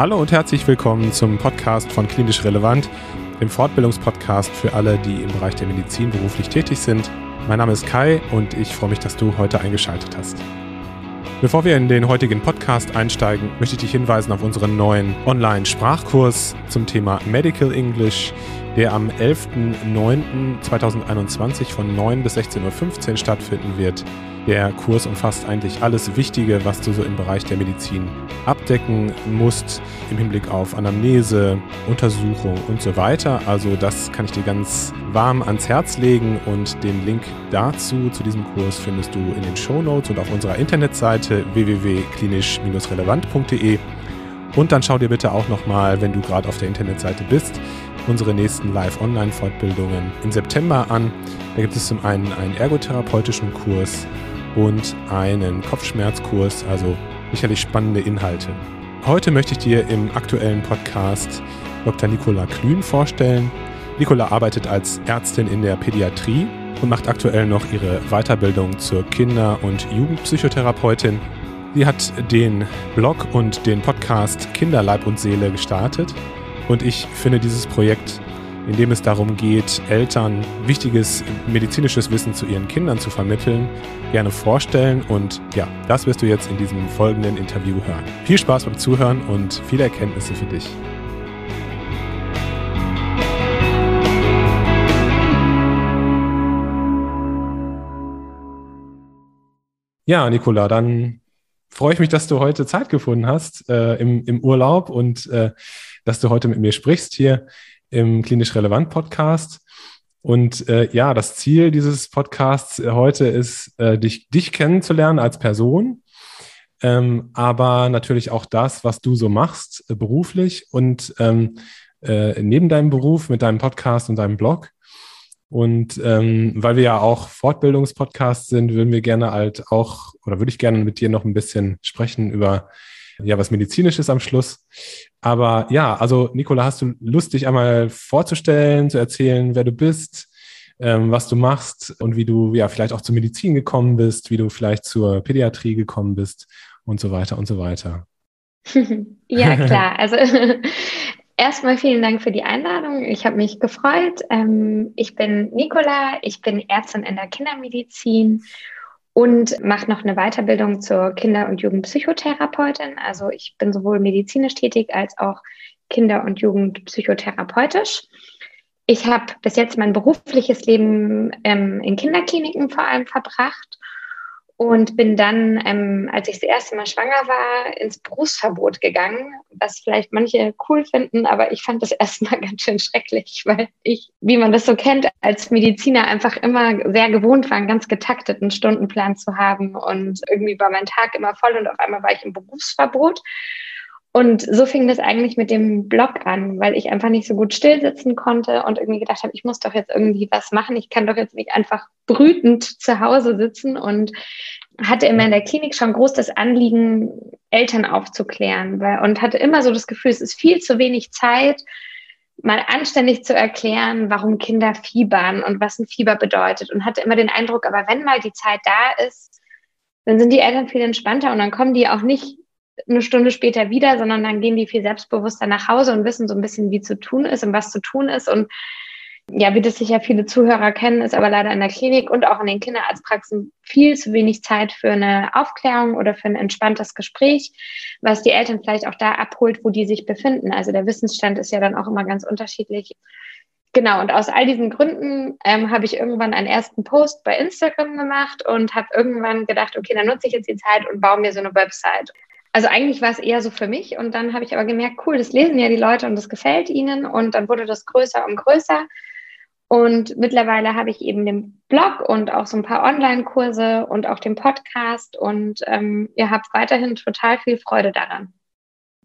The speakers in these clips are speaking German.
Hallo und herzlich willkommen zum Podcast von Klinisch Relevant, dem Fortbildungspodcast für alle, die im Bereich der Medizin beruflich tätig sind. Mein Name ist Kai und ich freue mich, dass du heute eingeschaltet hast. Bevor wir in den heutigen Podcast einsteigen, möchte ich dich hinweisen auf unseren neuen Online-Sprachkurs zum Thema Medical English, der am 11.09.2021 von 9 bis 16.15 Uhr stattfinden wird. Der Kurs umfasst eigentlich alles Wichtige, was du so im Bereich der Medizin abdecken musst, im Hinblick auf Anamnese, Untersuchung und so weiter. Also das kann ich dir ganz warm ans Herz legen und den Link dazu, zu diesem Kurs, findest du in den Show Notes und auf unserer Internetseite www.klinisch-relevant.de. Und dann schau dir bitte auch nochmal, wenn du gerade auf der Internetseite bist, unsere nächsten Live-Online-Fortbildungen im September an. Da gibt es zum einen einen ergotherapeutischen Kurs und einen Kopfschmerzkurs, also sicherlich spannende Inhalte. Heute möchte ich dir im aktuellen Podcast Dr. Nicola Klün vorstellen. Nicola arbeitet als Ärztin in der Pädiatrie und macht aktuell noch ihre Weiterbildung zur Kinder- und Jugendpsychotherapeutin. Sie hat den Blog und den Podcast Kinderleib und Seele gestartet und ich finde dieses Projekt in dem es darum geht, Eltern wichtiges medizinisches Wissen zu ihren Kindern zu vermitteln, gerne vorstellen. Und ja, das wirst du jetzt in diesem folgenden Interview hören. Viel Spaß beim Zuhören und viele Erkenntnisse für dich. Ja, Nicola, dann freue ich mich, dass du heute Zeit gefunden hast äh, im, im Urlaub und äh, dass du heute mit mir sprichst hier im Klinisch Relevant Podcast. Und äh, ja, das Ziel dieses Podcasts äh, heute ist, äh, dich, dich kennenzulernen als Person, ähm, aber natürlich auch das, was du so machst äh, beruflich und ähm, äh, neben deinem Beruf mit deinem Podcast und deinem Blog. Und ähm, weil wir ja auch Fortbildungspodcasts sind, würden wir gerne halt auch, oder würde ich gerne mit dir noch ein bisschen sprechen über ja was Medizinisches am Schluss. Aber ja, also Nicola, hast du Lust, dich einmal vorzustellen, zu erzählen, wer du bist, ähm, was du machst und wie du ja vielleicht auch zur Medizin gekommen bist, wie du vielleicht zur Pädiatrie gekommen bist und so weiter und so weiter. ja, klar. Also erstmal vielen Dank für die Einladung. Ich habe mich gefreut. Ähm, ich bin Nicola, ich bin Ärztin in der Kindermedizin und mache noch eine Weiterbildung zur Kinder- und Jugendpsychotherapeutin. Also ich bin sowohl medizinisch tätig als auch Kinder- und Jugendpsychotherapeutisch. Ich habe bis jetzt mein berufliches Leben ähm, in Kinderkliniken vor allem verbracht und bin dann, ähm, als ich das erste Mal schwanger war, ins Berufsverbot gegangen, was vielleicht manche cool finden, aber ich fand das erstmal ganz schön schrecklich, weil ich, wie man das so kennt, als Mediziner einfach immer sehr gewohnt war, einen ganz getakteten Stundenplan zu haben und irgendwie war mein Tag immer voll und auf einmal war ich im Berufsverbot. Und so fing das eigentlich mit dem Blog an, weil ich einfach nicht so gut stillsitzen konnte und irgendwie gedacht habe, ich muss doch jetzt irgendwie was machen. Ich kann doch jetzt nicht einfach brütend zu Hause sitzen und hatte immer in der Klinik schon groß das Anliegen, Eltern aufzuklären weil, und hatte immer so das Gefühl, es ist viel zu wenig Zeit, mal anständig zu erklären, warum Kinder fiebern und was ein Fieber bedeutet und hatte immer den Eindruck, aber wenn mal die Zeit da ist, dann sind die Eltern viel entspannter und dann kommen die auch nicht eine Stunde später wieder, sondern dann gehen die viel selbstbewusster nach Hause und wissen so ein bisschen, wie zu tun ist und was zu tun ist. Und ja, wie das sicher viele Zuhörer kennen, ist aber leider in der Klinik und auch in den Kinderarztpraxen viel zu wenig Zeit für eine Aufklärung oder für ein entspanntes Gespräch, was die Eltern vielleicht auch da abholt, wo die sich befinden. Also der Wissensstand ist ja dann auch immer ganz unterschiedlich. Genau, und aus all diesen Gründen ähm, habe ich irgendwann einen ersten Post bei Instagram gemacht und habe irgendwann gedacht, okay, dann nutze ich jetzt die Zeit und baue mir so eine Website. Also eigentlich war es eher so für mich und dann habe ich aber gemerkt, cool, das lesen ja die Leute und das gefällt ihnen und dann wurde das größer und größer. Und mittlerweile habe ich eben den Blog und auch so ein paar Online-Kurse und auch den Podcast und ähm, ihr habt weiterhin total viel Freude daran.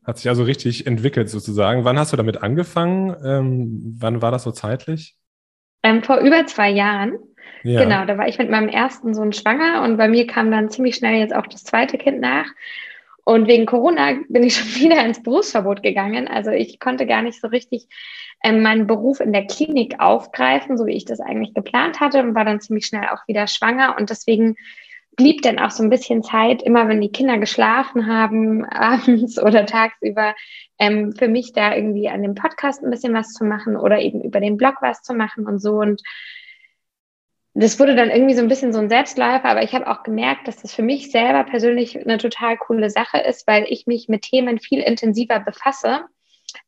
Hat sich also richtig entwickelt sozusagen. Wann hast du damit angefangen? Ähm, wann war das so zeitlich? Ähm, vor über zwei Jahren. Ja. Genau, da war ich mit meinem ersten Sohn schwanger und bei mir kam dann ziemlich schnell jetzt auch das zweite Kind nach. Und wegen Corona bin ich schon wieder ins Berufsverbot gegangen. Also ich konnte gar nicht so richtig ähm, meinen Beruf in der Klinik aufgreifen, so wie ich das eigentlich geplant hatte und war dann ziemlich schnell auch wieder schwanger. Und deswegen blieb dann auch so ein bisschen Zeit, immer wenn die Kinder geschlafen haben, abends oder tagsüber, ähm, für mich da irgendwie an dem Podcast ein bisschen was zu machen oder eben über den Blog was zu machen und so. Und das wurde dann irgendwie so ein bisschen so ein Selbstläufer, aber ich habe auch gemerkt, dass das für mich selber persönlich eine total coole Sache ist, weil ich mich mit Themen viel intensiver befasse,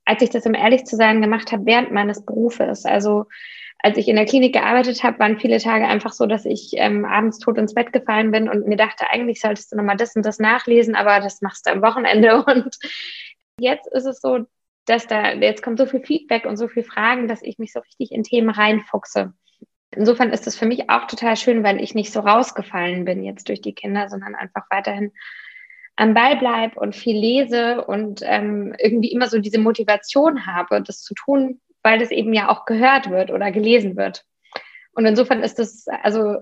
als ich das, um ehrlich zu sein, gemacht habe während meines Berufes. Also als ich in der Klinik gearbeitet habe, waren viele Tage einfach so, dass ich ähm, abends tot ins Bett gefallen bin und mir dachte, eigentlich solltest du nochmal das und das nachlesen, aber das machst du am Wochenende. Und jetzt ist es so, dass da, jetzt kommt so viel Feedback und so viele Fragen, dass ich mich so richtig in Themen reinfuchse. Insofern ist es für mich auch total schön, weil ich nicht so rausgefallen bin jetzt durch die Kinder, sondern einfach weiterhin am Ball bleibe und viel lese und ähm, irgendwie immer so diese Motivation habe, das zu tun, weil das eben ja auch gehört wird oder gelesen wird. Und insofern ist das, also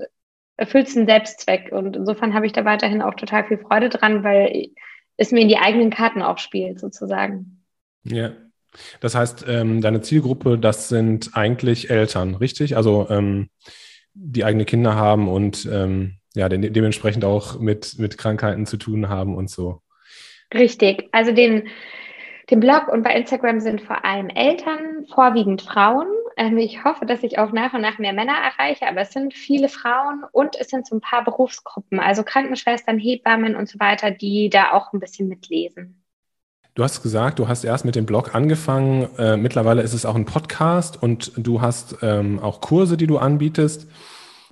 erfüllt es einen Selbstzweck. Und insofern habe ich da weiterhin auch total viel Freude dran, weil es mir in die eigenen Karten auch spielt, sozusagen. Ja. Das heißt, ähm, deine Zielgruppe, das sind eigentlich Eltern, richtig? Also ähm, die eigene Kinder haben und ähm, ja, de dementsprechend auch mit, mit Krankheiten zu tun haben und so. Richtig. Also den dem Blog und bei Instagram sind vor allem Eltern, vorwiegend Frauen. Ähm, ich hoffe, dass ich auch nach und nach mehr Männer erreiche, aber es sind viele Frauen und es sind so ein paar Berufsgruppen, also Krankenschwestern, Hebammen und so weiter, die da auch ein bisschen mitlesen. Du hast gesagt, du hast erst mit dem Blog angefangen. Äh, mittlerweile ist es auch ein Podcast und du hast ähm, auch Kurse, die du anbietest.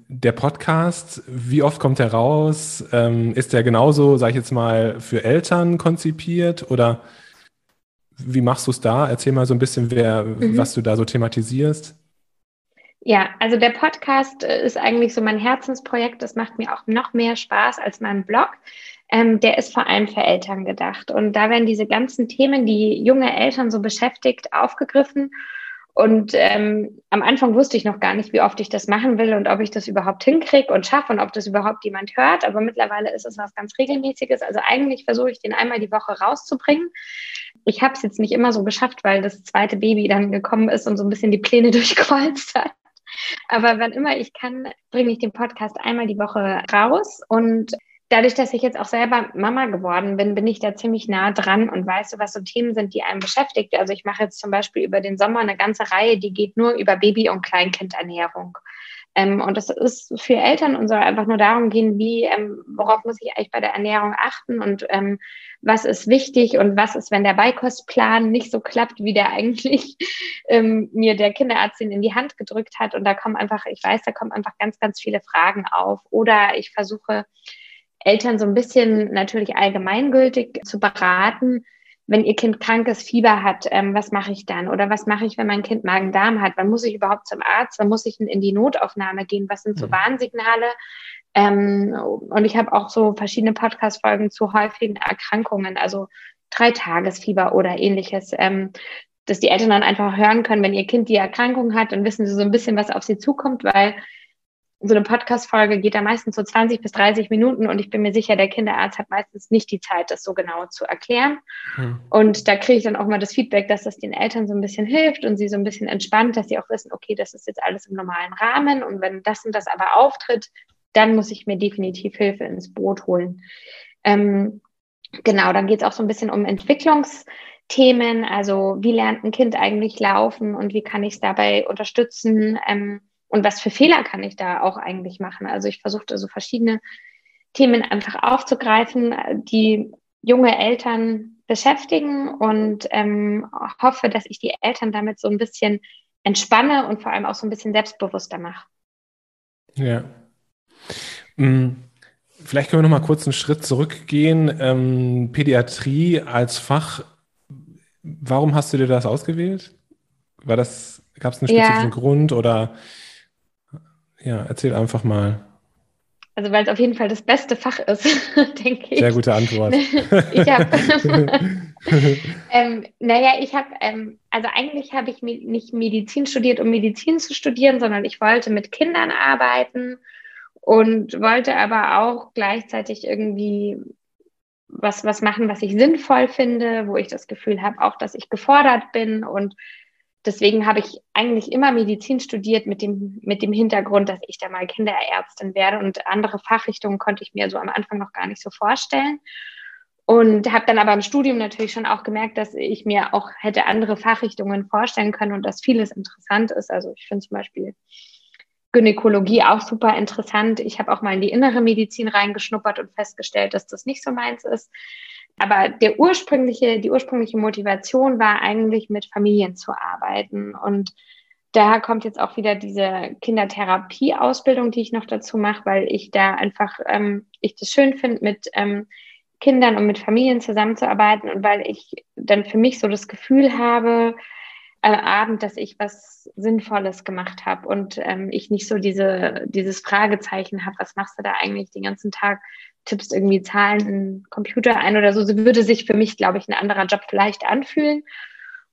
Der Podcast, wie oft kommt er raus? Ähm, ist der genauso, sage ich jetzt mal, für Eltern konzipiert oder wie machst du es da? Erzähl mal so ein bisschen, wer, mhm. was du da so thematisierst. Ja, also der Podcast äh, ist eigentlich so mein Herzensprojekt. Das macht mir auch noch mehr Spaß als mein Blog. Ähm, der ist vor allem für Eltern gedacht. Und da werden diese ganzen Themen, die junge Eltern so beschäftigt, aufgegriffen. Und ähm, am Anfang wusste ich noch gar nicht, wie oft ich das machen will und ob ich das überhaupt hinkriege und schaffe und ob das überhaupt jemand hört. Aber mittlerweile ist es was ganz Regelmäßiges. Also eigentlich versuche ich den einmal die Woche rauszubringen ich habe es jetzt nicht immer so geschafft, weil das zweite Baby dann gekommen ist und so ein bisschen die Pläne durchkreuzt hat. Aber wann immer ich kann, bringe ich den Podcast einmal die Woche raus. Und dadurch, dass ich jetzt auch selber Mama geworden bin, bin ich da ziemlich nah dran und weiß, was so Themen sind, die einen beschäftigt. Also ich mache jetzt zum Beispiel über den Sommer eine ganze Reihe, die geht nur über Baby- und Kleinkindernährung. Ähm, und das ist für Eltern und soll einfach nur darum gehen, wie, ähm, worauf muss ich eigentlich bei der Ernährung achten und ähm, was ist wichtig und was ist, wenn der Beikostplan nicht so klappt, wie der eigentlich ähm, mir der Kinderarzt in die Hand gedrückt hat. Und da kommen einfach, ich weiß, da kommen einfach ganz, ganz viele Fragen auf. Oder ich versuche Eltern so ein bisschen natürlich allgemeingültig zu beraten, wenn ihr Kind krankes Fieber hat, ähm, was mache ich dann? Oder was mache ich, wenn mein Kind Magen-Darm hat? Wann muss ich überhaupt zum Arzt? Wann muss ich in die Notaufnahme gehen? Was sind so mhm. Warnsignale? Ähm, und ich habe auch so verschiedene Podcast-Folgen zu häufigen Erkrankungen, also Dreitagesfieber oder ähnliches, ähm, dass die Eltern dann einfach hören können, wenn ihr Kind die Erkrankung hat, dann wissen sie so ein bisschen, was auf sie zukommt, weil so eine Podcast-Folge geht da meistens so 20 bis 30 Minuten und ich bin mir sicher, der Kinderarzt hat meistens nicht die Zeit, das so genau zu erklären. Hm. Und da kriege ich dann auch mal das Feedback, dass das den Eltern so ein bisschen hilft und sie so ein bisschen entspannt, dass sie auch wissen, okay, das ist jetzt alles im normalen Rahmen und wenn das und das aber auftritt, dann muss ich mir definitiv Hilfe ins Boot holen. Ähm, genau, dann geht es auch so ein bisschen um Entwicklungsthemen, also wie lernt ein Kind eigentlich laufen und wie kann ich es dabei unterstützen? Ähm, und was für Fehler kann ich da auch eigentlich machen? Also ich versuchte so verschiedene Themen einfach aufzugreifen, die junge Eltern beschäftigen und ähm, hoffe, dass ich die Eltern damit so ein bisschen entspanne und vor allem auch so ein bisschen selbstbewusster mache. Ja. Hm, vielleicht können wir noch mal kurz einen Schritt zurückgehen. Ähm, Pädiatrie als Fach, warum hast du dir das ausgewählt? War das, gab es einen spezifischen ja. Grund oder ja, erzähl einfach mal. Also weil es auf jeden Fall das beste Fach ist, denke ich. Sehr gute Antwort. ich habe, ähm, naja, ich habe, ähm, also eigentlich habe ich nicht Medizin studiert, um Medizin zu studieren, sondern ich wollte mit Kindern arbeiten und wollte aber auch gleichzeitig irgendwie was, was machen, was ich sinnvoll finde, wo ich das Gefühl habe, auch dass ich gefordert bin und deswegen habe ich eigentlich immer Medizin studiert mit dem, mit dem Hintergrund, dass ich da mal Kinderärztin werde und andere Fachrichtungen konnte ich mir so am Anfang noch gar nicht so vorstellen. Und habe dann aber im Studium natürlich schon auch gemerkt, dass ich mir auch hätte andere Fachrichtungen vorstellen können und dass vieles interessant ist. Also ich finde zum Beispiel Gynäkologie auch super interessant. Ich habe auch mal in die innere Medizin reingeschnuppert und festgestellt, dass das nicht so meins ist. Aber der ursprüngliche, die ursprüngliche Motivation war eigentlich mit Familien zu arbeiten. Und daher kommt jetzt auch wieder diese Kindertherapie-Ausbildung, die ich noch dazu mache, weil ich da einfach, ähm, ich das schön finde, mit ähm, Kindern und mit Familien zusammenzuarbeiten und weil ich dann für mich so das Gefühl habe, Abend, dass ich was Sinnvolles gemacht habe und ähm, ich nicht so diese, dieses Fragezeichen habe, was machst du da eigentlich den ganzen Tag, tippst irgendwie Zahlen in Computer ein oder so, so würde sich für mich, glaube ich, ein anderer Job vielleicht anfühlen.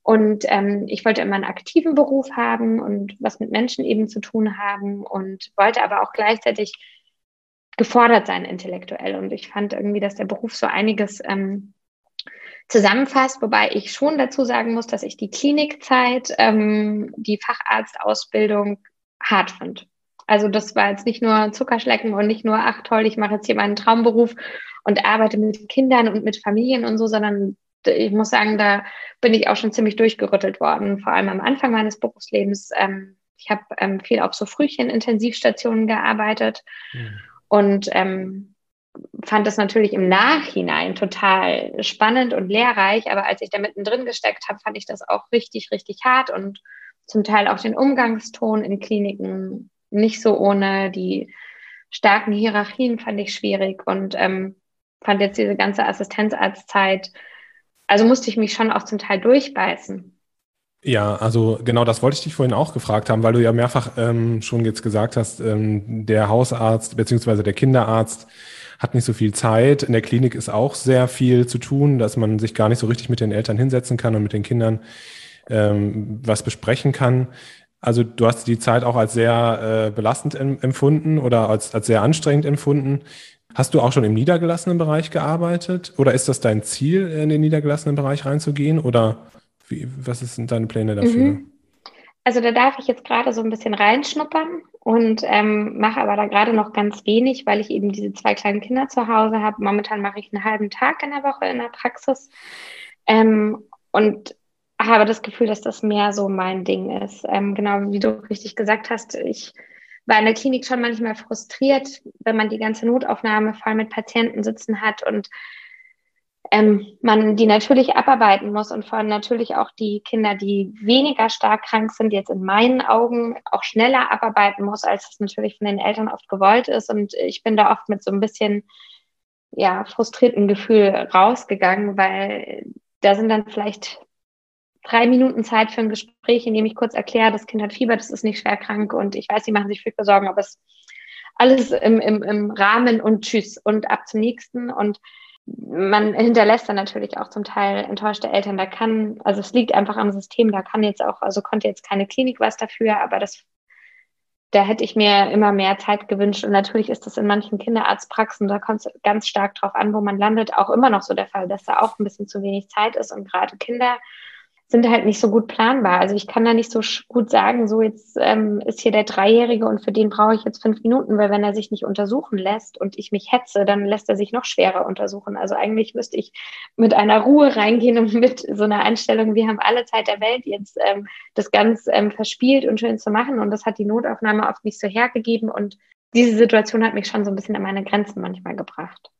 Und ähm, ich wollte immer einen aktiven Beruf haben und was mit Menschen eben zu tun haben und wollte aber auch gleichzeitig gefordert sein intellektuell. Und ich fand irgendwie, dass der Beruf so einiges ähm, zusammenfasst, wobei ich schon dazu sagen muss, dass ich die Klinikzeit, ähm, die Facharztausbildung hart finde. Also das war jetzt nicht nur Zuckerschlecken und nicht nur, ach toll, ich mache jetzt hier meinen Traumberuf und arbeite mit Kindern und mit Familien und so, sondern ich muss sagen, da bin ich auch schon ziemlich durchgerüttelt worden, vor allem am Anfang meines Berufslebens. Ähm, ich habe ähm, viel auf so Frühchen-Intensivstationen gearbeitet mhm. und ähm, fand das natürlich im Nachhinein total spannend und lehrreich, aber als ich da mittendrin gesteckt habe, fand ich das auch richtig, richtig hart und zum Teil auch den Umgangston in Kliniken nicht so ohne. Die starken Hierarchien fand ich schwierig und ähm, fand jetzt diese ganze Assistenzarztzeit, also musste ich mich schon auch zum Teil durchbeißen. Ja, also genau das wollte ich dich vorhin auch gefragt haben, weil du ja mehrfach ähm, schon jetzt gesagt hast, ähm, der Hausarzt beziehungsweise der Kinderarzt hat nicht so viel Zeit. In der Klinik ist auch sehr viel zu tun, dass man sich gar nicht so richtig mit den Eltern hinsetzen kann und mit den Kindern ähm, was besprechen kann. Also du hast die Zeit auch als sehr äh, belastend empfunden oder als, als sehr anstrengend empfunden. Hast du auch schon im niedergelassenen Bereich gearbeitet oder ist das dein Ziel, in den niedergelassenen Bereich reinzugehen oder wie, was sind deine Pläne dafür? Mhm. Also da darf ich jetzt gerade so ein bisschen reinschnuppern und ähm, mache aber da gerade noch ganz wenig, weil ich eben diese zwei kleinen Kinder zu Hause habe. Momentan mache ich einen halben Tag in der Woche in der Praxis ähm, und habe das Gefühl, dass das mehr so mein Ding ist. Ähm, genau wie du richtig gesagt hast, ich war in der Klinik schon manchmal frustriert, wenn man die ganze Notaufnahme voll mit Patienten sitzen hat und ähm, man die natürlich abarbeiten muss und vor allem natürlich auch die Kinder, die weniger stark krank sind, jetzt in meinen Augen auch schneller abarbeiten muss, als es natürlich von den Eltern oft gewollt ist. Und ich bin da oft mit so ein bisschen ja, frustrierten Gefühl rausgegangen, weil da sind dann vielleicht drei Minuten Zeit für ein Gespräch, in dem ich kurz erkläre, das Kind hat Fieber, das ist nicht schwer krank und ich weiß, sie machen sich viel Sorgen, aber es alles im, im, im Rahmen und tschüss und ab zum nächsten und man hinterlässt dann natürlich auch zum Teil enttäuschte Eltern. Da kann, also es liegt einfach am System, da kann jetzt auch, also konnte jetzt keine Klinik was dafür, aber das, da hätte ich mir immer mehr Zeit gewünscht. Und natürlich ist das in manchen Kinderarztpraxen, da kommt es ganz stark drauf an, wo man landet, auch immer noch so der Fall, dass da auch ein bisschen zu wenig Zeit ist und gerade Kinder sind halt nicht so gut planbar. Also ich kann da nicht so gut sagen, so jetzt ähm, ist hier der Dreijährige und für den brauche ich jetzt fünf Minuten, weil wenn er sich nicht untersuchen lässt und ich mich hetze, dann lässt er sich noch schwerer untersuchen. Also eigentlich müsste ich mit einer Ruhe reingehen und mit so einer Einstellung, wir haben alle Zeit der Welt jetzt ähm, das ganz ähm, verspielt und schön zu machen. Und das hat die Notaufnahme oft nicht so hergegeben. Und diese Situation hat mich schon so ein bisschen an meine Grenzen manchmal gebracht.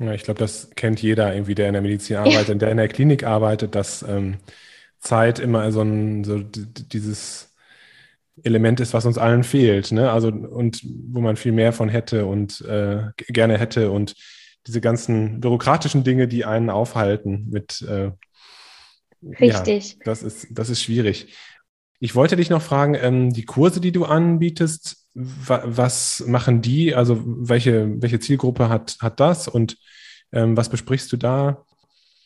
Ja, ich glaube, das kennt jeder irgendwie, der in der Medizin arbeitet, der in der Klinik arbeitet, dass ähm, Zeit immer so ein, so dieses Element ist, was uns allen fehlt, ne? Also und wo man viel mehr von hätte und äh, gerne hätte und diese ganzen bürokratischen Dinge, die einen aufhalten mit äh, Richtig. Ja, das ist, das ist schwierig. Ich wollte dich noch fragen, ähm, die Kurse, die du anbietest, wa was machen die? Also welche, welche Zielgruppe hat, hat das und ähm, was besprichst du da?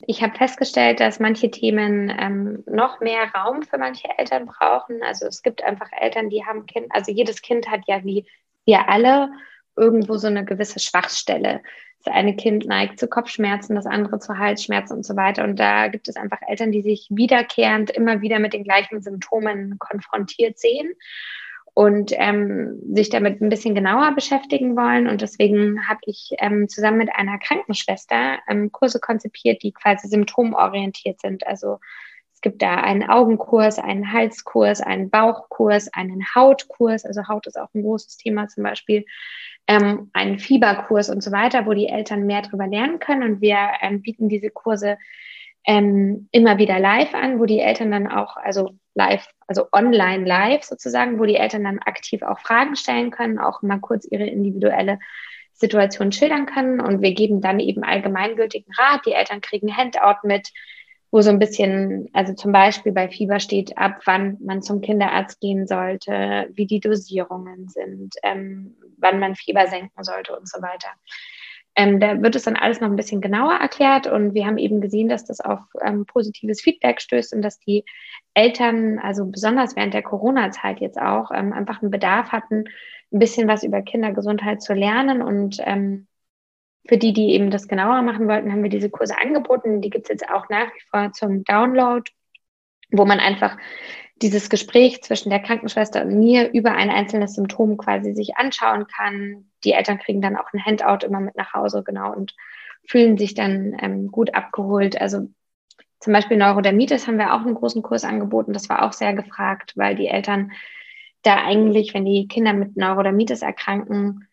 Ich habe festgestellt, dass manche Themen ähm, noch mehr Raum für manche Eltern brauchen. Also es gibt einfach Eltern, die haben Kind, also jedes Kind hat ja wie wir alle irgendwo so eine gewisse Schwachstelle. Das eine Kind neigt zu Kopfschmerzen, das andere zu Halsschmerzen und so weiter. Und da gibt es einfach Eltern, die sich wiederkehrend immer wieder mit den gleichen Symptomen konfrontiert sehen und ähm, sich damit ein bisschen genauer beschäftigen wollen. Und deswegen habe ich ähm, zusammen mit einer Krankenschwester ähm, Kurse konzipiert, die quasi symptomorientiert sind. Also es gibt da einen Augenkurs, einen Halskurs, einen Bauchkurs, einen Hautkurs. Also Haut ist auch ein großes Thema zum Beispiel. Ähm, einen Fieberkurs und so weiter, wo die Eltern mehr darüber lernen können. Und wir ähm, bieten diese Kurse ähm, immer wieder live an, wo die Eltern dann auch, also live, also online live sozusagen, wo die Eltern dann aktiv auch Fragen stellen können, auch mal kurz ihre individuelle Situation schildern können. Und wir geben dann eben allgemeingültigen Rat. Die Eltern kriegen Handout mit, wo so ein bisschen, also zum Beispiel bei Fieber steht, ab wann man zum Kinderarzt gehen sollte, wie die Dosierungen sind, ähm, wann man Fieber senken sollte und so weiter. Ähm, da wird es dann alles noch ein bisschen genauer erklärt und wir haben eben gesehen, dass das auf ähm, positives Feedback stößt und dass die Eltern, also besonders während der Corona-Zeit jetzt auch, ähm, einfach einen Bedarf hatten, ein bisschen was über Kindergesundheit zu lernen. Und ähm, für die, die eben das genauer machen wollten, haben wir diese Kurse angeboten. Die gibt es jetzt auch nach wie vor zum Download, wo man einfach dieses Gespräch zwischen der Krankenschwester und mir über ein einzelnes Symptom quasi sich anschauen kann. Die Eltern kriegen dann auch ein Handout immer mit nach Hause, genau, und fühlen sich dann ähm, gut abgeholt. Also zum Beispiel Neurodermitis haben wir auch einen großen Kurs angeboten. Das war auch sehr gefragt, weil die Eltern da eigentlich, wenn die Kinder mit Neurodermitis erkranken,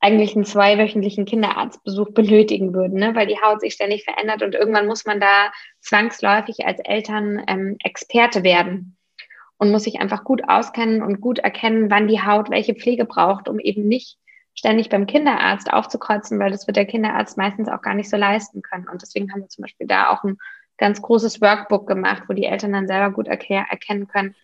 eigentlich einen zweiwöchentlichen Kinderarztbesuch benötigen würden, ne? weil die Haut sich ständig verändert und irgendwann muss man da zwangsläufig als Eltern ähm, Experte werden und muss sich einfach gut auskennen und gut erkennen, wann die Haut welche Pflege braucht, um eben nicht ständig beim Kinderarzt aufzukreuzen, weil das wird der Kinderarzt meistens auch gar nicht so leisten können. Und deswegen haben wir zum Beispiel da auch ein ganz großes Workbook gemacht, wo die Eltern dann selber gut erkennen können,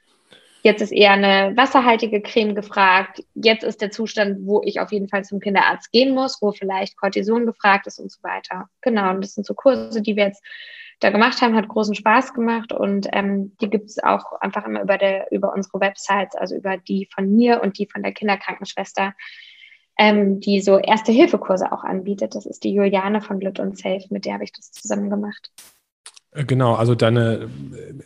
jetzt ist eher eine wasserhaltige Creme gefragt, jetzt ist der Zustand, wo ich auf jeden Fall zum Kinderarzt gehen muss, wo vielleicht Cortison gefragt ist und so weiter. Genau, und das sind so Kurse, die wir jetzt da gemacht haben, hat großen Spaß gemacht und ähm, die gibt es auch einfach immer über, der, über unsere Websites, also über die von mir und die von der Kinderkrankenschwester, ähm, die so Erste-Hilfe-Kurse auch anbietet. Das ist die Juliane von Lut und Safe, mit der habe ich das zusammen gemacht. Äh, genau, also deine,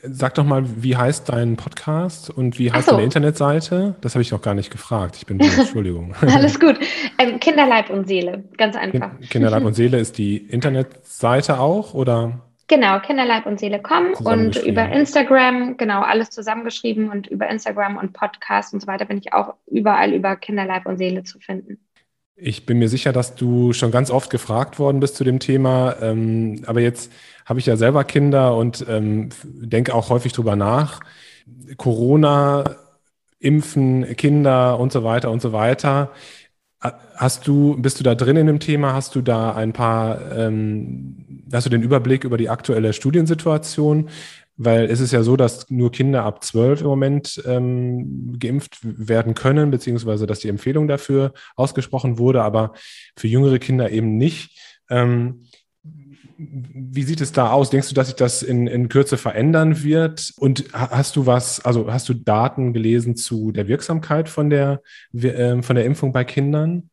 sag doch mal, wie heißt dein Podcast und wie heißt so. deine Internetseite? Das habe ich noch gar nicht gefragt. Ich bin, Entschuldigung. Alles gut. Ähm, Kinderleib und Seele, ganz einfach. Kinderleib und Seele ist die Internetseite auch, oder? Genau, Kinderleib und Seele kommen und über Instagram, genau, alles zusammengeschrieben und über Instagram und Podcast und so weiter bin ich auch überall über Kinderleib und Seele zu finden. Ich bin mir sicher, dass du schon ganz oft gefragt worden bist zu dem Thema, ähm, aber jetzt habe ich ja selber Kinder und ähm, denke auch häufig drüber nach. Corona, Impfen, Kinder und so weiter und so weiter. Hast du, bist du da drin in dem Thema? Hast du da ein paar, ähm, hast du den Überblick über die aktuelle Studiensituation? Weil es ist ja so, dass nur Kinder ab zwölf im Moment ähm, geimpft werden können, beziehungsweise dass die Empfehlung dafür ausgesprochen wurde, aber für jüngere Kinder eben nicht. Ähm, wie sieht es da aus? Denkst du, dass sich das in, in Kürze verändern wird? Und hast du was, also hast du Daten gelesen zu der Wirksamkeit von der, äh, von der Impfung bei Kindern?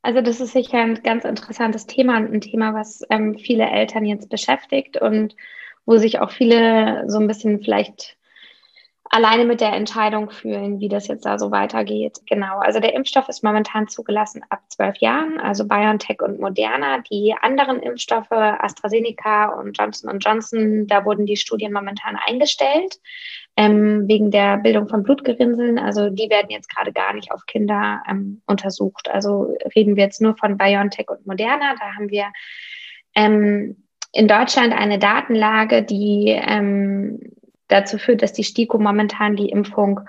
Also das ist sicher ein ganz interessantes Thema und ein Thema, was ähm, viele Eltern jetzt beschäftigt und wo sich auch viele so ein bisschen vielleicht alleine mit der Entscheidung fühlen, wie das jetzt da so weitergeht. Genau, also der Impfstoff ist momentan zugelassen ab zwölf Jahren, also BioNTech und Moderna. Die anderen Impfstoffe, AstraZeneca und Johnson Johnson, da wurden die Studien momentan eingestellt ähm, wegen der Bildung von Blutgerinnseln. Also die werden jetzt gerade gar nicht auf Kinder ähm, untersucht. Also reden wir jetzt nur von BioNTech und Moderna. Da haben wir ähm, in Deutschland eine Datenlage, die ähm, dazu führt, dass die STIKO momentan die Impfung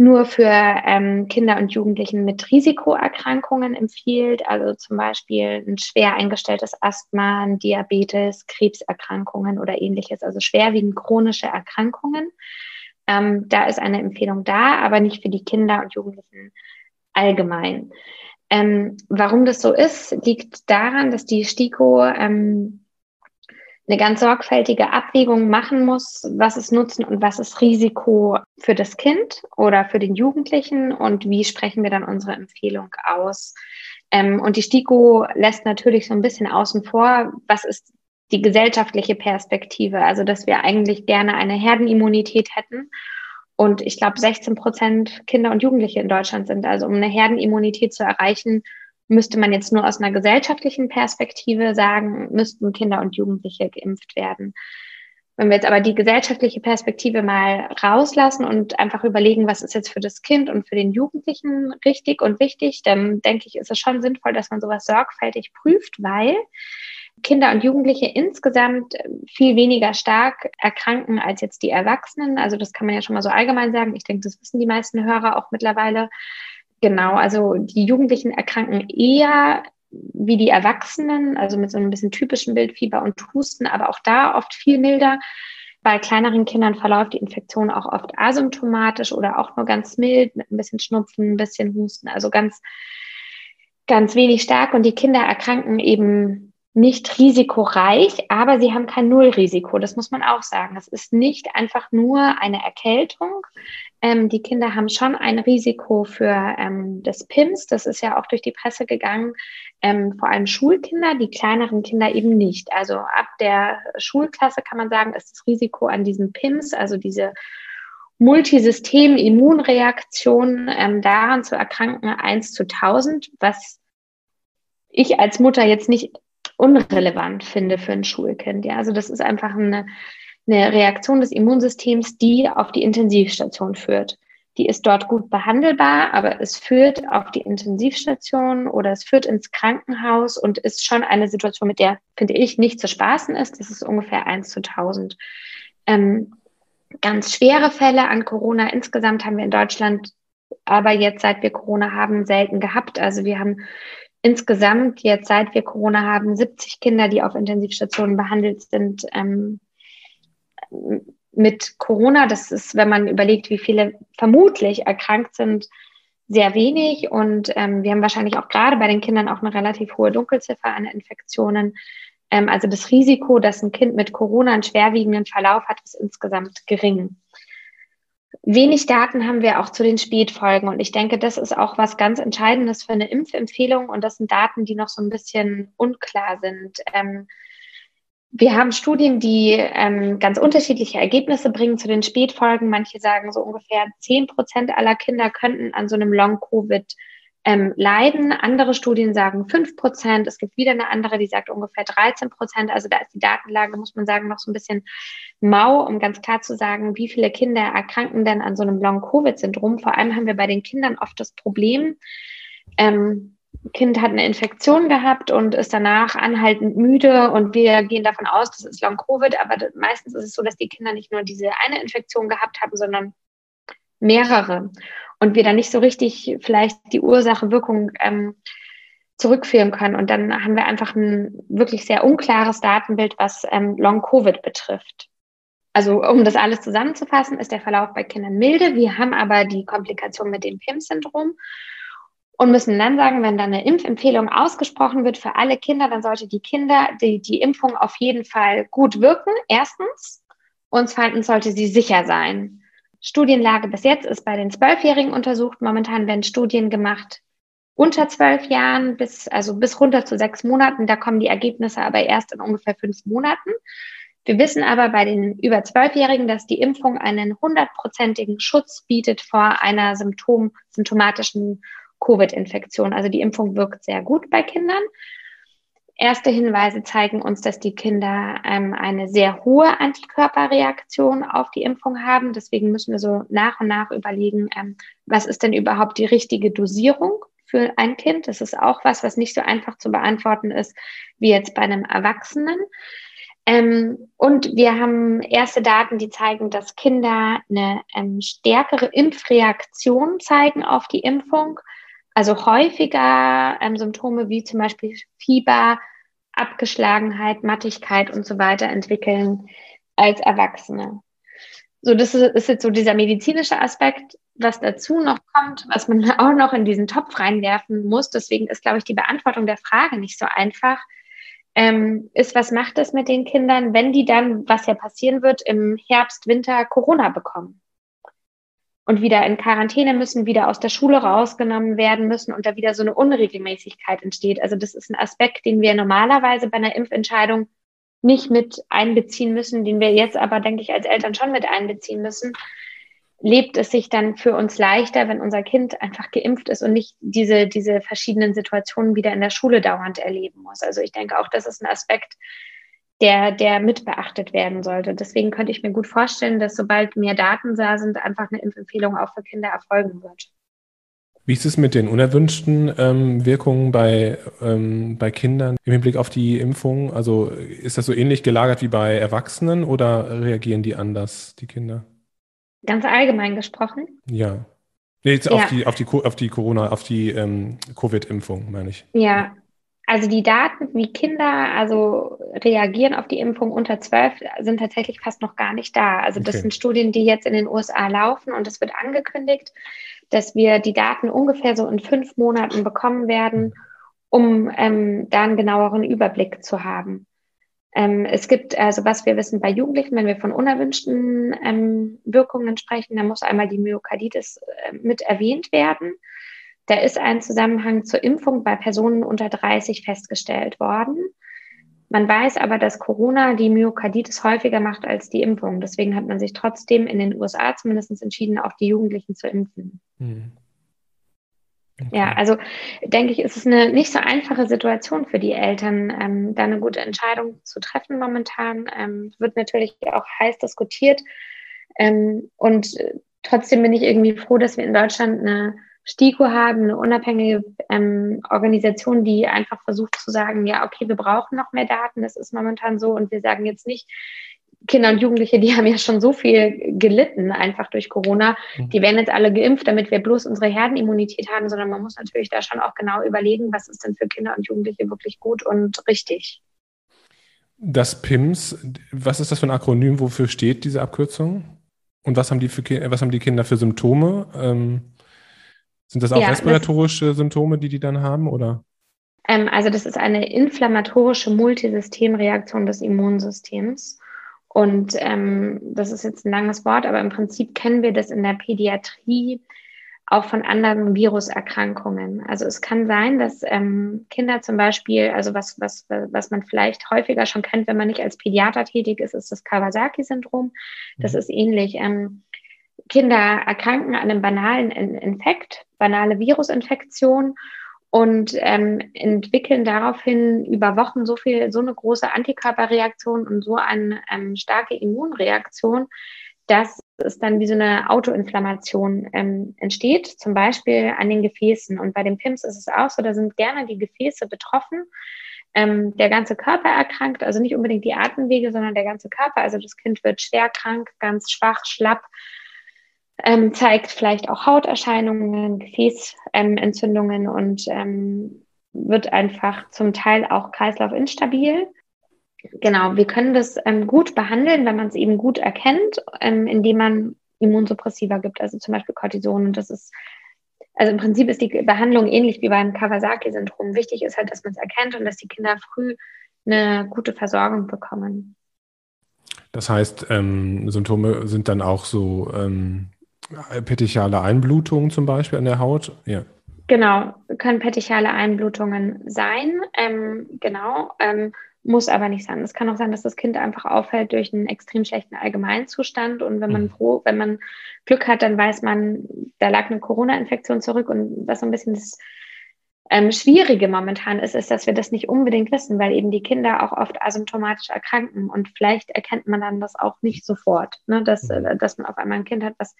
nur für ähm, Kinder und Jugendlichen mit Risikoerkrankungen empfiehlt, also zum Beispiel ein schwer eingestelltes Asthma, Diabetes, Krebserkrankungen oder ähnliches, also schwerwiegend chronische Erkrankungen. Ähm, da ist eine Empfehlung da, aber nicht für die Kinder und Jugendlichen allgemein. Ähm, warum das so ist, liegt daran, dass die STIKO ähm, eine ganz sorgfältige Abwägung machen muss, was ist Nutzen und was ist Risiko für das Kind oder für den Jugendlichen und wie sprechen wir dann unsere Empfehlung aus. Ähm, und die STIKO lässt natürlich so ein bisschen außen vor, was ist die gesellschaftliche Perspektive, also dass wir eigentlich gerne eine Herdenimmunität hätten. Und ich glaube, 16 Prozent Kinder und Jugendliche in Deutschland sind. Also um eine Herdenimmunität zu erreichen, müsste man jetzt nur aus einer gesellschaftlichen Perspektive sagen, müssten Kinder und Jugendliche geimpft werden. Wenn wir jetzt aber die gesellschaftliche Perspektive mal rauslassen und einfach überlegen, was ist jetzt für das Kind und für den Jugendlichen richtig und wichtig, dann denke ich, ist es schon sinnvoll, dass man sowas sorgfältig prüft, weil Kinder und Jugendliche insgesamt viel weniger stark erkranken als jetzt die Erwachsenen. Also das kann man ja schon mal so allgemein sagen. Ich denke, das wissen die meisten Hörer auch mittlerweile. Genau, also die Jugendlichen erkranken eher wie die Erwachsenen, also mit so einem bisschen typischen Bildfieber und Husten, aber auch da oft viel milder. Bei kleineren Kindern verläuft die Infektion auch oft asymptomatisch oder auch nur ganz mild mit ein bisschen Schnupfen, ein bisschen Husten, also ganz, ganz wenig stark. Und die Kinder erkranken eben nicht risikoreich, aber sie haben kein Nullrisiko. Das muss man auch sagen. Es ist nicht einfach nur eine Erkältung. Ähm, die Kinder haben schon ein Risiko für ähm, das PIMS. Das ist ja auch durch die Presse gegangen. Ähm, vor allem Schulkinder, die kleineren Kinder eben nicht. Also ab der Schulklasse kann man sagen, ist das Risiko an diesen PIMS, also diese Multisystem-Immunreaktion, ähm, daran zu erkranken, 1 zu 1000, was ich als Mutter jetzt nicht unrelevant finde für ein Schulkind. Ja, also das ist einfach eine, eine Reaktion des Immunsystems, die auf die Intensivstation führt. Die ist dort gut behandelbar, aber es führt auf die Intensivstation oder es führt ins Krankenhaus und ist schon eine Situation, mit der, finde ich, nicht zu spaßen ist. Das ist ungefähr 1 zu 1000. Ähm, ganz schwere Fälle an Corona insgesamt haben wir in Deutschland aber jetzt, seit wir Corona haben, selten gehabt. Also wir haben insgesamt jetzt, seit wir Corona haben, 70 Kinder, die auf Intensivstationen behandelt sind ähm, mit Corona. Das ist, wenn man überlegt, wie viele vermutlich erkrankt sind, sehr wenig. Und ähm, wir haben wahrscheinlich auch gerade bei den Kindern auch eine relativ hohe Dunkelziffer an Infektionen. Ähm, also das Risiko, dass ein Kind mit Corona einen schwerwiegenden Verlauf hat, ist insgesamt gering. Wenig Daten haben wir auch zu den Spätfolgen. Und ich denke, das ist auch was ganz Entscheidendes für eine Impfempfehlung. Und das sind Daten, die noch so ein bisschen unklar sind. Ähm, wir haben Studien, die ähm, ganz unterschiedliche Ergebnisse bringen zu den Spätfolgen. Manche sagen, so ungefähr 10 Prozent aller Kinder könnten an so einem Long-Covid ähm, leiden. Andere Studien sagen 5 Prozent. Es gibt wieder eine andere, die sagt ungefähr 13 Prozent. Also da ist die Datenlage, muss man sagen, noch so ein bisschen mau, um ganz klar zu sagen, wie viele Kinder erkranken denn an so einem Long-Covid-Syndrom. Vor allem haben wir bei den Kindern oft das Problem, ähm, Kind hat eine Infektion gehabt und ist danach anhaltend müde und wir gehen davon aus, das ist Long-Covid, aber meistens ist es so, dass die Kinder nicht nur diese eine Infektion gehabt haben, sondern mehrere und wir dann nicht so richtig vielleicht die Ursache-Wirkung ähm, zurückführen können. Und dann haben wir einfach ein wirklich sehr unklares Datenbild, was ähm, Long-Covid betrifft. Also um das alles zusammenzufassen, ist der Verlauf bei Kindern milde. Wir haben aber die Komplikation mit dem PIM-Syndrom und müssen dann sagen, wenn dann eine Impfempfehlung ausgesprochen wird für alle Kinder, dann sollte die Kinder die, die Impfung auf jeden Fall gut wirken, erstens. Und zweitens sollte sie sicher sein. Studienlage bis jetzt ist bei den Zwölfjährigen untersucht. Momentan werden Studien gemacht unter zwölf Jahren bis, also bis runter zu sechs Monaten. Da kommen die Ergebnisse aber erst in ungefähr fünf Monaten. Wir wissen aber bei den über Zwölfjährigen, dass die Impfung einen hundertprozentigen Schutz bietet vor einer Symptom, symptomatischen Covid-Infektion. Also die Impfung wirkt sehr gut bei Kindern. Erste Hinweise zeigen uns, dass die Kinder ähm, eine sehr hohe Antikörperreaktion auf die Impfung haben. Deswegen müssen wir so nach und nach überlegen, ähm, was ist denn überhaupt die richtige Dosierung für ein Kind. Das ist auch was, was nicht so einfach zu beantworten ist wie jetzt bei einem Erwachsenen. Ähm, und wir haben erste Daten, die zeigen, dass Kinder eine ähm, stärkere Impfreaktion zeigen auf die Impfung also häufiger ähm, Symptome wie zum Beispiel Fieber, Abgeschlagenheit, Mattigkeit und so weiter entwickeln als Erwachsene. So, das ist, ist jetzt so dieser medizinische Aspekt. Was dazu noch kommt, was man auch noch in diesen Topf reinwerfen muss, deswegen ist, glaube ich, die Beantwortung der Frage nicht so einfach, ähm, ist, was macht es mit den Kindern, wenn die dann, was ja passieren wird, im Herbst, Winter Corona bekommen? Und wieder in Quarantäne müssen, wieder aus der Schule rausgenommen werden müssen und da wieder so eine Unregelmäßigkeit entsteht. Also das ist ein Aspekt, den wir normalerweise bei einer Impfentscheidung nicht mit einbeziehen müssen, den wir jetzt aber, denke ich, als Eltern schon mit einbeziehen müssen. Lebt es sich dann für uns leichter, wenn unser Kind einfach geimpft ist und nicht diese, diese verschiedenen Situationen wieder in der Schule dauernd erleben muss? Also ich denke auch, das ist ein Aspekt, der, der mit beachtet werden sollte. Deswegen könnte ich mir gut vorstellen, dass sobald mehr Daten da sind, einfach eine Impfempfehlung auch für Kinder erfolgen wird. Wie ist es mit den unerwünschten ähm, Wirkungen bei, ähm, bei Kindern im Hinblick auf die Impfung? Also ist das so ähnlich gelagert wie bei Erwachsenen oder reagieren die anders, die Kinder? Ganz allgemein gesprochen? Ja. Nee, jetzt ja. auf die, auf die, auf die Corona, auf die ähm, Covid-Impfung, meine ich. Ja, also die Daten, wie Kinder also reagieren auf die Impfung unter zwölf, sind tatsächlich fast noch gar nicht da. Also das okay. sind Studien, die jetzt in den USA laufen und es wird angekündigt, dass wir die Daten ungefähr so in fünf Monaten bekommen werden, um ähm, da einen genaueren Überblick zu haben. Ähm, es gibt, also was wir wissen bei Jugendlichen, wenn wir von unerwünschten ähm, Wirkungen sprechen, dann muss einmal die Myokarditis äh, mit erwähnt werden. Da ist ein Zusammenhang zur Impfung bei Personen unter 30 festgestellt worden. Man weiß aber, dass Corona die Myokarditis häufiger macht als die Impfung. Deswegen hat man sich trotzdem in den USA zumindest entschieden, auch die Jugendlichen zu impfen. Hm. Okay. Ja, also denke ich, ist es eine nicht so einfache Situation für die Eltern, ähm, da eine gute Entscheidung zu treffen momentan. Ähm, wird natürlich auch heiß diskutiert. Ähm, und trotzdem bin ich irgendwie froh, dass wir in Deutschland eine STIKO haben, eine unabhängige ähm, Organisation, die einfach versucht zu sagen, ja, okay, wir brauchen noch mehr Daten, das ist momentan so und wir sagen jetzt nicht, Kinder und Jugendliche, die haben ja schon so viel gelitten, einfach durch Corona. Mhm. Die werden jetzt alle geimpft, damit wir bloß unsere Herdenimmunität haben, sondern man muss natürlich da schon auch genau überlegen, was ist denn für Kinder und Jugendliche wirklich gut und richtig. Das PIMS, was ist das für ein Akronym? Wofür steht diese Abkürzung? Und was haben die, für, was haben die Kinder für Symptome? Ähm sind das auch ja, respiratorische das, Symptome, die die dann haben, oder? Ähm, also das ist eine inflammatorische Multisystemreaktion des Immunsystems. Und ähm, das ist jetzt ein langes Wort, aber im Prinzip kennen wir das in der Pädiatrie auch von anderen Viruserkrankungen. Also es kann sein, dass ähm, Kinder zum Beispiel, also was, was, was man vielleicht häufiger schon kennt, wenn man nicht als Pädiater tätig ist, ist das Kawasaki-Syndrom. Das mhm. ist ähnlich. Ähm, Kinder erkranken an einem banalen Infekt, banale Virusinfektion und ähm, entwickeln daraufhin über Wochen so viel, so eine große Antikörperreaktion und so eine ähm, starke Immunreaktion, dass es dann wie so eine Autoinflammation ähm, entsteht, zum Beispiel an den Gefäßen. Und bei den PIMS ist es auch so, da sind gerne die Gefäße betroffen. Ähm, der ganze Körper erkrankt, also nicht unbedingt die Atemwege, sondern der ganze Körper. Also das Kind wird schwer krank, ganz schwach, schlapp, ähm, zeigt vielleicht auch Hauterscheinungen, Gefäßentzündungen ähm, und ähm, wird einfach zum Teil auch kreislaufinstabil. Genau, wir können das ähm, gut behandeln, wenn man es eben gut erkennt, ähm, indem man Immunsuppressiva gibt, also zum Beispiel Cortison. Und das ist, also im Prinzip ist die Behandlung ähnlich wie beim Kawasaki-Syndrom. Wichtig ist halt, dass man es erkennt und dass die Kinder früh eine gute Versorgung bekommen. Das heißt, ähm, Symptome sind dann auch so ähm, Petechiale Einblutungen zum Beispiel an der Haut? Ja. Genau, können petechiale Einblutungen sein. Ähm, genau, ähm, muss aber nicht sein. Es kann auch sein, dass das Kind einfach auffällt durch einen extrem schlechten Allgemeinzustand. Und wenn man mhm. froh, wenn man Glück hat, dann weiß man, da lag eine Corona-Infektion zurück. Und was so ein bisschen das ähm, Schwierige momentan ist, ist, dass wir das nicht unbedingt wissen, weil eben die Kinder auch oft asymptomatisch erkranken. Und vielleicht erkennt man dann das auch nicht sofort, ne? dass, mhm. äh, dass man auf einmal ein Kind hat, was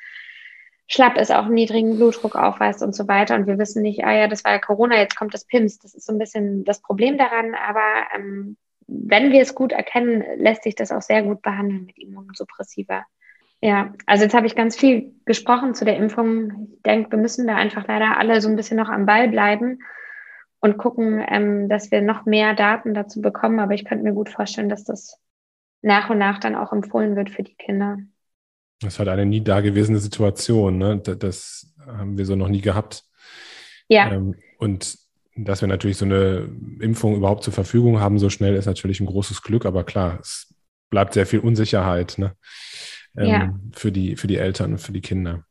schlapp ist, auch einen niedrigen Blutdruck aufweist und so weiter. Und wir wissen nicht, ah ja, das war ja Corona, jetzt kommt das PIMS. Das ist so ein bisschen das Problem daran. Aber ähm, wenn wir es gut erkennen, lässt sich das auch sehr gut behandeln mit Immunsuppressiva. Ja, also jetzt habe ich ganz viel gesprochen zu der Impfung. Ich denke, wir müssen da einfach leider alle so ein bisschen noch am Ball bleiben und gucken, ähm, dass wir noch mehr Daten dazu bekommen. Aber ich könnte mir gut vorstellen, dass das nach und nach dann auch empfohlen wird für die Kinder. Das ist halt eine nie dagewesene Situation. Ne? Das haben wir so noch nie gehabt. Ja. Ähm, und dass wir natürlich so eine Impfung überhaupt zur Verfügung haben, so schnell, ist natürlich ein großes Glück. Aber klar, es bleibt sehr viel Unsicherheit ne? Ähm, ja. für, die, für die Eltern und für die Kinder.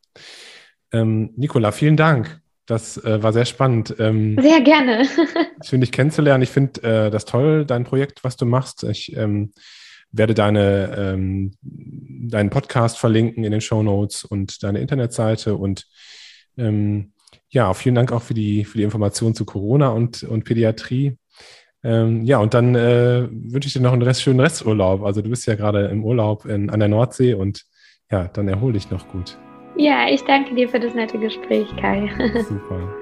Ähm, Nicola, vielen Dank. Das äh, war sehr spannend. Ähm, sehr gerne. ich finde dich kennenzulernen. Ich finde äh, das toll, dein Projekt, was du machst. Ich ähm, werde deine, ähm, deinen Podcast verlinken in den Show Notes und deine Internetseite. Und ähm, ja, vielen Dank auch für die, für die Informationen zu Corona und, und Pädiatrie. Ähm, ja, und dann äh, wünsche ich dir noch einen Rest, schönen Resturlaub. Also du bist ja gerade im Urlaub in, an der Nordsee und ja, dann erhol dich noch gut. Ja, ich danke dir für das nette Gespräch, Kai. Super.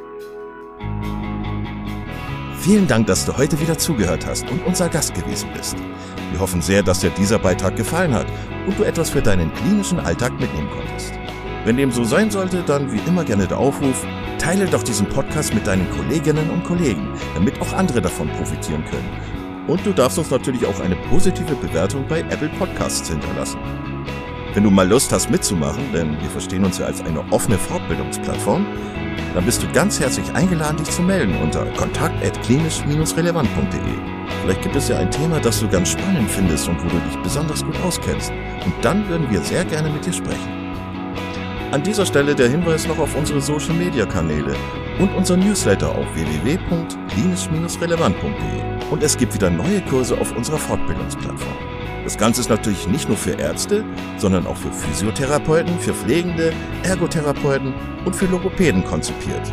Vielen Dank, dass du heute wieder zugehört hast und unser Gast gewesen bist. Wir hoffen sehr, dass dir dieser Beitrag gefallen hat und du etwas für deinen klinischen Alltag mitnehmen konntest. Wenn dem so sein sollte, dann wie immer gerne der Aufruf, teile doch diesen Podcast mit deinen Kolleginnen und Kollegen, damit auch andere davon profitieren können. Und du darfst uns natürlich auch eine positive Bewertung bei Apple Podcasts hinterlassen. Wenn du mal Lust hast mitzumachen, denn wir verstehen uns ja als eine offene Fortbildungsplattform, dann bist du ganz herzlich eingeladen, dich zu melden unter kontakt.klinisch-relevant.de. Vielleicht gibt es ja ein Thema, das du ganz spannend findest und wo du dich besonders gut auskennst. Und dann würden wir sehr gerne mit dir sprechen. An dieser Stelle der Hinweis noch auf unsere Social Media Kanäle und unser Newsletter auf www.klinisch-relevant.de. Und es gibt wieder neue Kurse auf unserer Fortbildungsplattform. Das Ganze ist natürlich nicht nur für Ärzte, sondern auch für Physiotherapeuten, für Pflegende, Ergotherapeuten und für Logopäden konzipiert.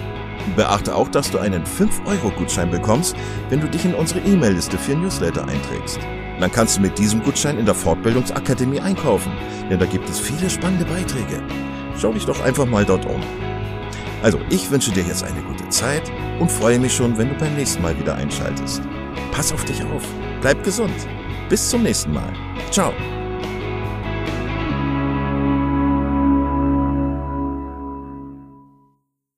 Beachte auch, dass du einen 5-Euro-Gutschein bekommst, wenn du dich in unsere E-Mail-Liste für Newsletter einträgst. Dann kannst du mit diesem Gutschein in der Fortbildungsakademie einkaufen, denn da gibt es viele spannende Beiträge. Schau dich doch einfach mal dort um. Also, ich wünsche dir jetzt eine gute Zeit und freue mich schon, wenn du beim nächsten Mal wieder einschaltest. Pass auf dich auf, bleib gesund. Bis zum nächsten Mal. Ciao.